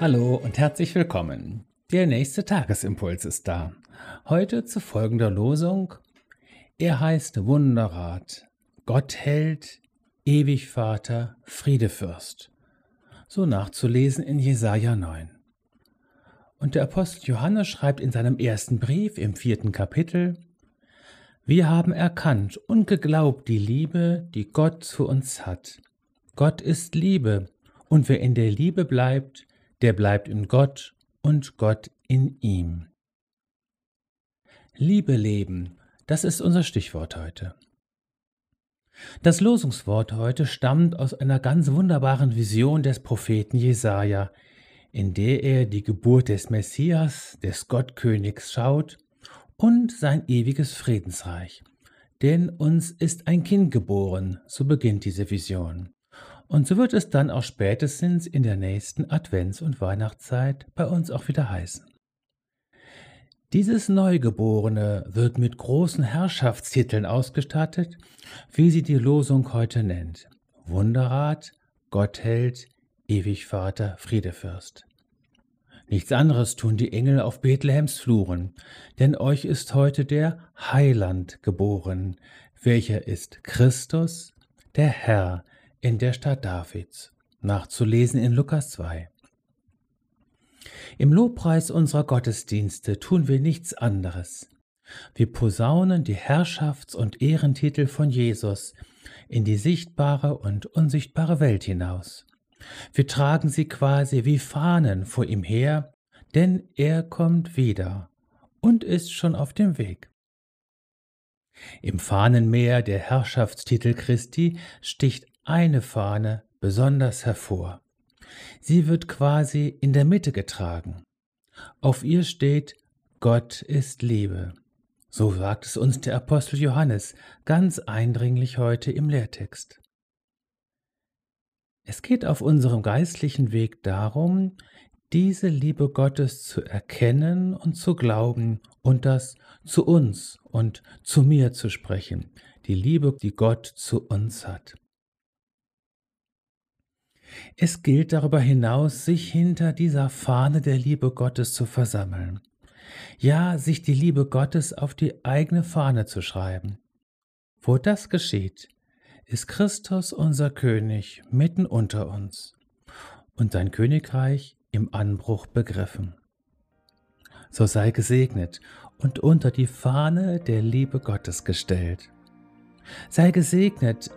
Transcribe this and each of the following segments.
Hallo und herzlich willkommen. Der nächste Tagesimpuls ist da. Heute zu folgender Losung. Er heißt Wunderrat, Gott hält, ewig Vater, Friedefürst. So nachzulesen in Jesaja 9. Und der Apostel Johannes schreibt in seinem ersten Brief im vierten Kapitel, Wir haben erkannt und geglaubt die Liebe, die Gott zu uns hat. Gott ist Liebe, und wer in der Liebe bleibt, der bleibt in Gott und Gott in ihm. Liebe leben, das ist unser Stichwort heute. Das Losungswort heute stammt aus einer ganz wunderbaren Vision des Propheten Jesaja, in der er die Geburt des Messias, des Gottkönigs schaut und sein ewiges Friedensreich. Denn uns ist ein Kind geboren, so beginnt diese Vision. Und so wird es dann auch spätestens in der nächsten Advents- und Weihnachtszeit bei uns auch wieder heißen. Dieses Neugeborene wird mit großen Herrschaftstiteln ausgestattet, wie sie die Losung heute nennt. Wunderrat, Gottheld, Ewigvater, Friedefürst. Nichts anderes tun die Engel auf Bethlehems Fluren, denn euch ist heute der Heiland geboren, welcher ist Christus, der Herr, in der Stadt Davids, nachzulesen in Lukas 2. Im Lobpreis unserer Gottesdienste tun wir nichts anderes. Wir posaunen die Herrschafts- und Ehrentitel von Jesus in die sichtbare und unsichtbare Welt hinaus. Wir tragen sie quasi wie Fahnen vor ihm her, denn er kommt wieder und ist schon auf dem Weg. Im Fahnenmeer der Herrschaftstitel Christi sticht eine Fahne besonders hervor. Sie wird quasi in der Mitte getragen. Auf ihr steht Gott ist Liebe. So sagt es uns der Apostel Johannes ganz eindringlich heute im Lehrtext. Es geht auf unserem geistlichen Weg darum, diese Liebe Gottes zu erkennen und zu glauben und das zu uns und zu mir zu sprechen, die Liebe, die Gott zu uns hat. Es gilt darüber hinaus, sich hinter dieser Fahne der Liebe Gottes zu versammeln. Ja, sich die Liebe Gottes auf die eigene Fahne zu schreiben. Wo das geschieht, ist Christus unser König mitten unter uns und sein Königreich im Anbruch begriffen. So sei gesegnet und unter die Fahne der Liebe Gottes gestellt. Sei gesegnet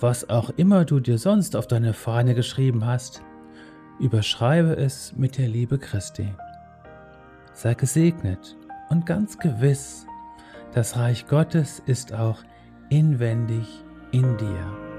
was auch immer du dir sonst auf deine Fahne geschrieben hast, überschreibe es mit der Liebe Christi. Sei gesegnet und ganz gewiss, das Reich Gottes ist auch inwendig in dir.